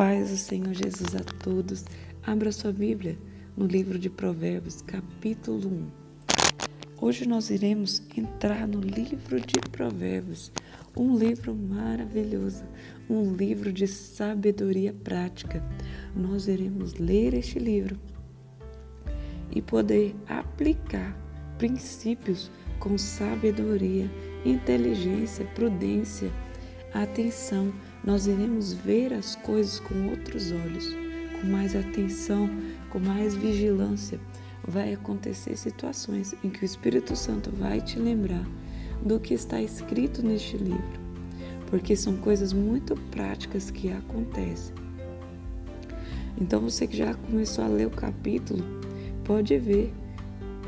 paz do Senhor Jesus a todos. Abra sua Bíblia no livro de Provérbios, capítulo 1. Hoje nós iremos entrar no livro de Provérbios, um livro maravilhoso, um livro de sabedoria prática. Nós iremos ler este livro e poder aplicar princípios com sabedoria, inteligência, prudência, atenção nós iremos ver as coisas com outros olhos, com mais atenção, com mais vigilância. Vai acontecer situações em que o Espírito Santo vai te lembrar do que está escrito neste livro, porque são coisas muito práticas que acontecem. Então, você que já começou a ler o capítulo, pode ver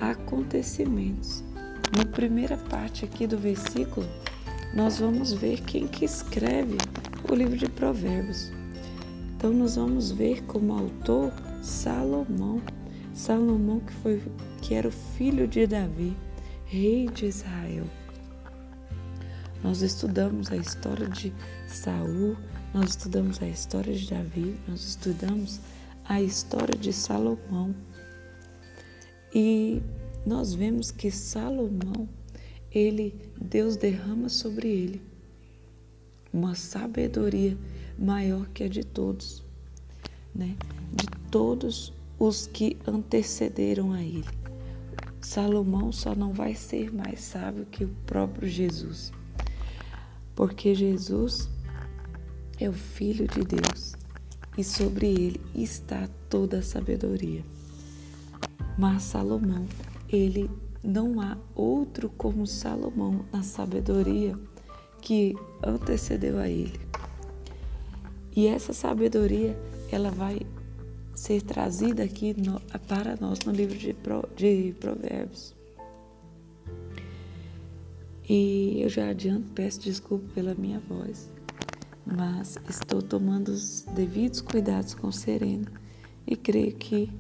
acontecimentos. Na primeira parte aqui do versículo, nós vamos ver quem que escreve o livro de Provérbios. Então nós vamos ver como autor Salomão, Salomão que foi que era o filho de Davi, rei de Israel. Nós estudamos a história de Saul, nós estudamos a história de Davi, nós estudamos a história de Salomão. E nós vemos que Salomão, ele Deus derrama sobre ele uma sabedoria maior que a de todos, né? De todos os que antecederam a ele. Salomão só não vai ser mais sábio que o próprio Jesus, porque Jesus é o Filho de Deus e sobre ele está toda a sabedoria. Mas Salomão, ele não há outro como Salomão na sabedoria que antecedeu a ele. E essa sabedoria, ela vai ser trazida aqui no, para nós no livro de, de Provérbios. E eu já adianto, peço desculpa pela minha voz, mas estou tomando os devidos cuidados com Serena e creio que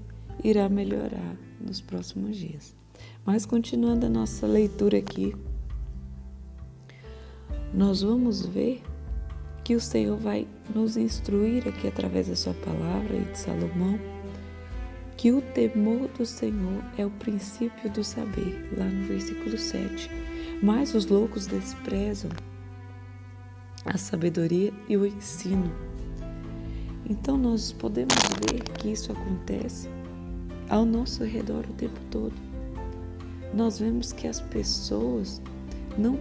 irá melhorar nos próximos dias. Mas continuando a nossa leitura aqui, nós vamos ver que o Senhor vai nos instruir aqui através da sua palavra e de Salomão, que o temor do Senhor é o princípio do saber, lá no versículo 7. Mas os loucos desprezam a sabedoria e o ensino. Então nós podemos ver que isso acontece ao nosso redor o tempo todo. Nós vemos que as pessoas não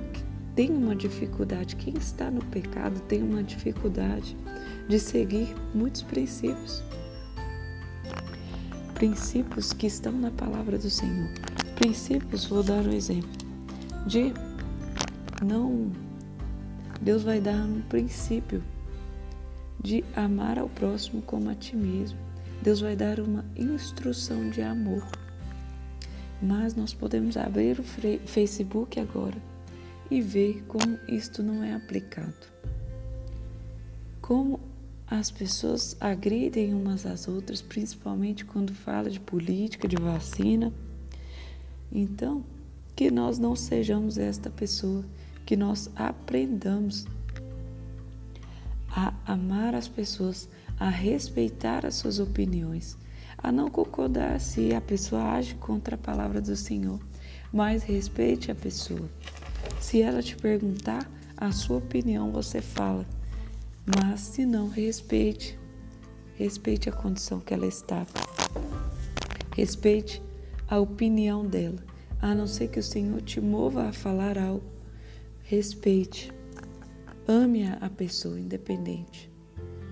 tem uma dificuldade, quem está no pecado tem uma dificuldade de seguir muitos princípios. Princípios que estão na palavra do Senhor. Princípios, vou dar um exemplo, de não. Deus vai dar um princípio de amar ao próximo como a ti mesmo. Deus vai dar uma instrução de amor. Mas nós podemos abrir o Facebook agora e ver como isto não é aplicado. Como as pessoas agridem umas às outras, principalmente quando fala de política, de vacina. Então, que nós não sejamos esta pessoa, que nós aprendamos a amar as pessoas, a respeitar as suas opiniões, a não concordar se a pessoa age contra a palavra do Senhor, mas respeite a pessoa. Se ela te perguntar a sua opinião, você fala. Mas se não, respeite. Respeite a condição que ela está. Respeite a opinião dela. A não ser que o Senhor te mova a falar algo. Respeite. Ame a pessoa independente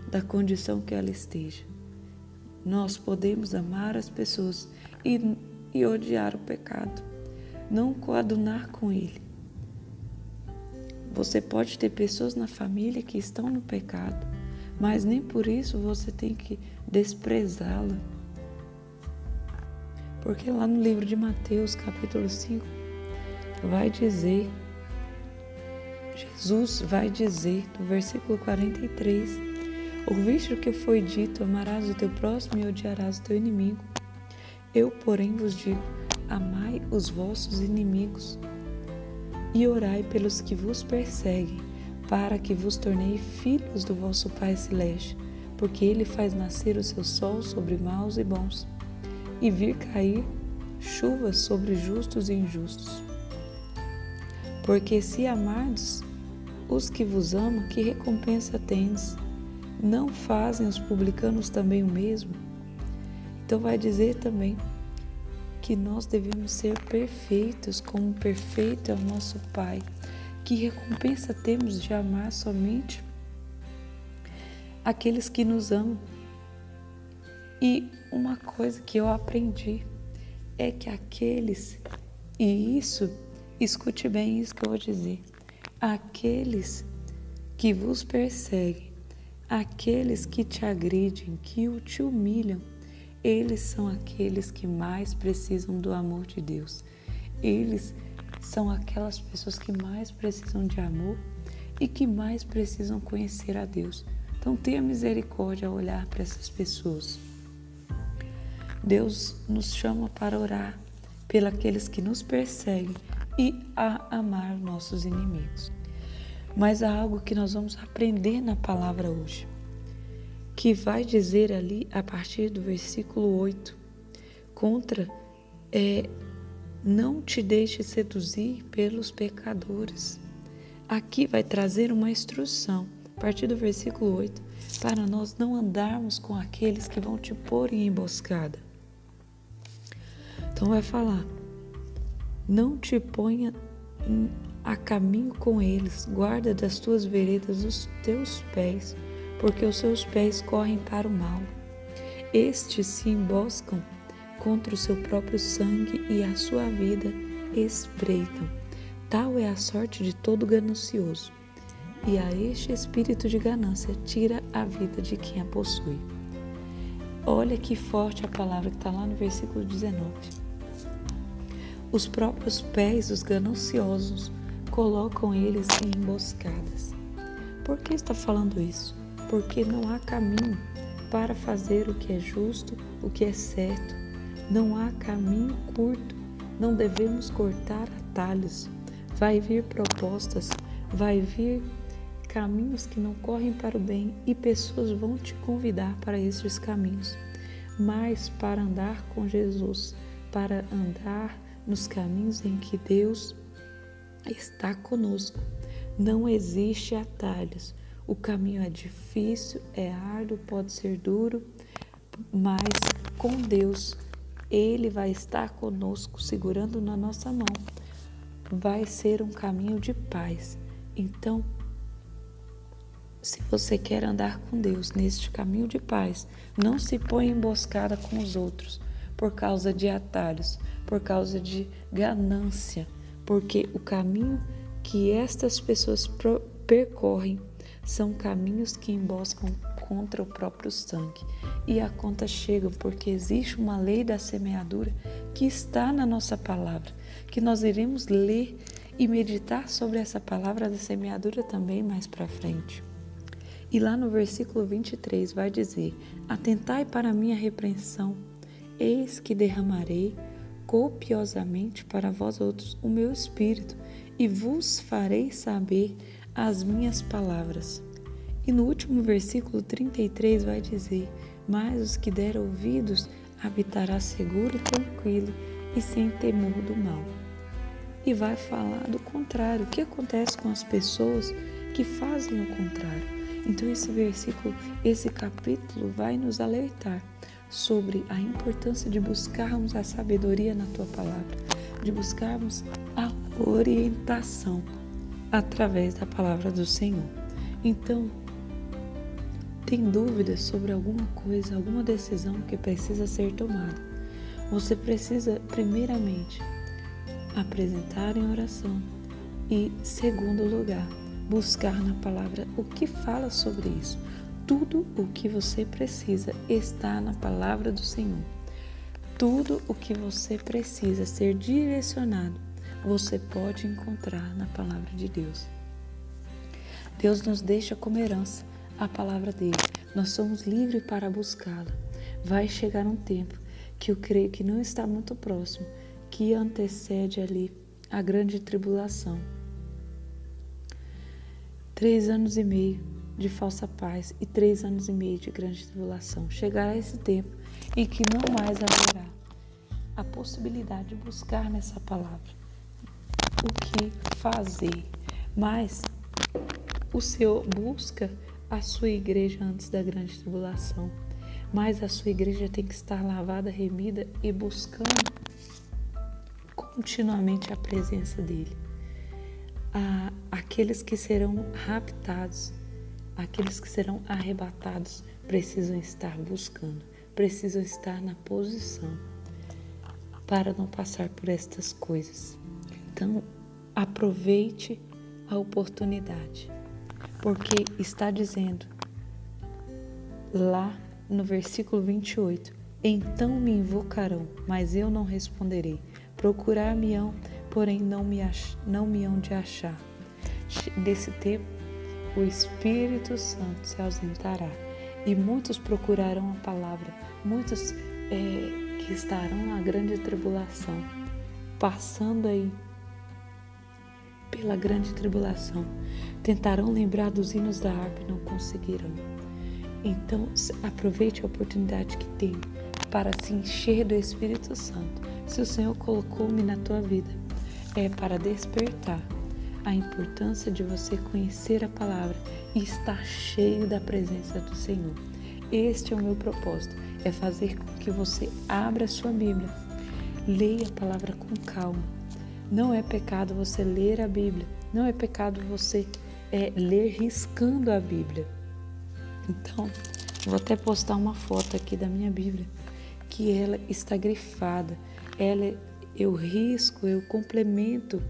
da condição que ela esteja. Nós podemos amar as pessoas e, e odiar o pecado, não coadunar com ele. Você pode ter pessoas na família que estão no pecado, mas nem por isso você tem que desprezá-la. Porque lá no livro de Mateus, capítulo 5, vai dizer, Jesus vai dizer no versículo 43: Ouviste o que foi dito, amarás o teu próximo e odiarás o teu inimigo. Eu, porém, vos digo: amai os vossos inimigos e orai pelos que vos perseguem, para que vos tornei filhos do vosso Pai Celeste, porque ele faz nascer o seu sol sobre maus e bons, e vir cair chuvas sobre justos e injustos. Porque se amardes os que vos amam, que recompensa tendes? Não fazem os publicanos também o mesmo? Então vai dizer também que nós devemos ser perfeitos, como perfeito é o nosso Pai. Que recompensa temos de amar somente aqueles que nos amam. E uma coisa que eu aprendi é que aqueles, e isso, escute bem isso que eu vou dizer, aqueles que vos perseguem, aqueles que te agridem, que te humilham, eles são aqueles que mais precisam do amor de Deus. Eles são aquelas pessoas que mais precisam de amor e que mais precisam conhecer a Deus. Então tenha misericórdia ao olhar para essas pessoas. Deus nos chama para orar pelos que nos perseguem e a amar nossos inimigos. Mas há algo que nós vamos aprender na palavra hoje, que vai dizer ali a partir do versículo 8, contra é não te deixe seduzir pelos pecadores. Aqui vai trazer uma instrução a partir do versículo 8, para nós não andarmos com aqueles que vão te pôr em emboscada. Então vai falar: não te ponha a caminho com eles, guarda das tuas veredas os teus pés, porque os seus pés correm para o mal. Estes se emboscam contra o seu próprio sangue e a sua vida espreitam. Tal é a sorte de todo ganancioso e a este espírito de ganância tira a vida de quem a possui. Olha que forte a palavra que está lá no versículo 19. Os próprios pés dos gananciosos colocam eles em emboscadas. Por que está falando isso? Porque não há caminho para fazer o que é justo, o que é certo. Não há caminho curto. Não devemos cortar atalhos. Vai vir propostas, vai vir caminhos que não correm para o bem e pessoas vão te convidar para esses caminhos. Mas para andar com Jesus, para andar nos caminhos em que Deus está conosco, não existe atalhos. O caminho é difícil, é árduo, pode ser duro, mas com Deus, Ele vai estar conosco, segurando na nossa mão. Vai ser um caminho de paz. Então, se você quer andar com Deus neste caminho de paz, não se põe emboscada com os outros por causa de atalhos, por causa de ganância, porque o caminho que estas pessoas percorrem são caminhos que emboscam contra o próprio sangue. E a conta chega porque existe uma lei da semeadura que está na nossa palavra, que nós iremos ler e meditar sobre essa palavra da semeadura também mais para frente. E lá no versículo 23 vai dizer: Atentai para a minha repreensão, eis que derramarei copiosamente para vós outros o meu espírito, e vos farei saber as minhas palavras. E no último versículo 33 vai dizer: Mas os que deram ouvidos habitará seguro e tranquilo e sem temor do mal. E vai falar do contrário. O que acontece com as pessoas que fazem o contrário? Então, esse versículo, esse capítulo vai nos alertar sobre a importância de buscarmos a sabedoria na tua palavra, de buscarmos a orientação através da palavra do Senhor. Então, tem dúvidas sobre alguma coisa, alguma decisão que precisa ser tomada? Você precisa, primeiramente, apresentar em oração e, segundo lugar, buscar na palavra o que fala sobre isso. Tudo o que você precisa está na palavra do Senhor. Tudo o que você precisa ser direcionado, você pode encontrar na palavra de Deus. Deus nos deixa como herança a palavra dele. Nós somos livres para buscá-la. Vai chegar um tempo que eu creio que não está muito próximo, que antecede ali a grande tribulação Três anos e meio de falsa paz e três anos e meio de grande tribulação. Chegará esse tempo em que não mais haverá a possibilidade de buscar nessa palavra o que fazer, mas o Senhor busca a sua igreja antes da grande tribulação. Mas a sua igreja tem que estar lavada, remida e buscando continuamente a presença dele. Aqueles que serão raptados, aqueles que serão arrebatados, precisam estar buscando, precisam estar na posição para não passar por estas coisas. Então, aproveite a oportunidade, porque está dizendo lá no versículo 28: Então me invocarão, mas eu não responderei. Procurar-me-ão, porém não me, ach, não me hão de achar. Desse tempo, o Espírito Santo se ausentará e muitos procurarão a palavra, muitos é, que estarão na grande tribulação, passando aí pela grande tribulação, tentarão lembrar dos hinos da harpa e não conseguirão. Então, aproveite a oportunidade que tem para se encher do Espírito Santo. Se o Senhor colocou-me na tua vida, é para despertar a importância de você conhecer a palavra e estar cheio da presença do Senhor. Este é o meu propósito, é fazer com que você abra a sua Bíblia, leia a palavra com calma. Não é pecado você ler a Bíblia, não é pecado você é, ler riscando a Bíblia. Então, vou até postar uma foto aqui da minha Bíblia, que ela está grifada. Ela eu risco, eu complemento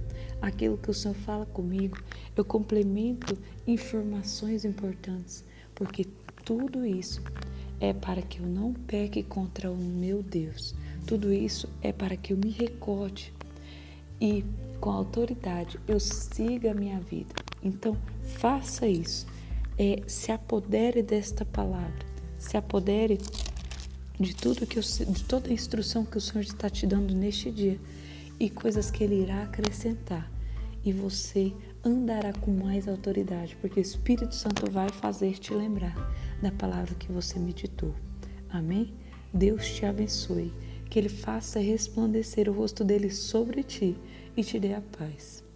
aquilo que o Senhor fala comigo, eu complemento informações importantes, porque tudo isso é para que eu não peque contra o meu Deus. Tudo isso é para que eu me recorde e com autoridade eu siga a minha vida. Então, faça isso é, se apodere desta palavra, se apodere de tudo que eu, de toda a instrução que o Senhor está te dando neste dia e coisas que Ele irá acrescentar e você andará com mais autoridade, porque o Espírito Santo vai fazer te lembrar da palavra que você meditou. Amém? Deus te abençoe, que Ele faça resplandecer o rosto dele sobre ti e te dê a paz.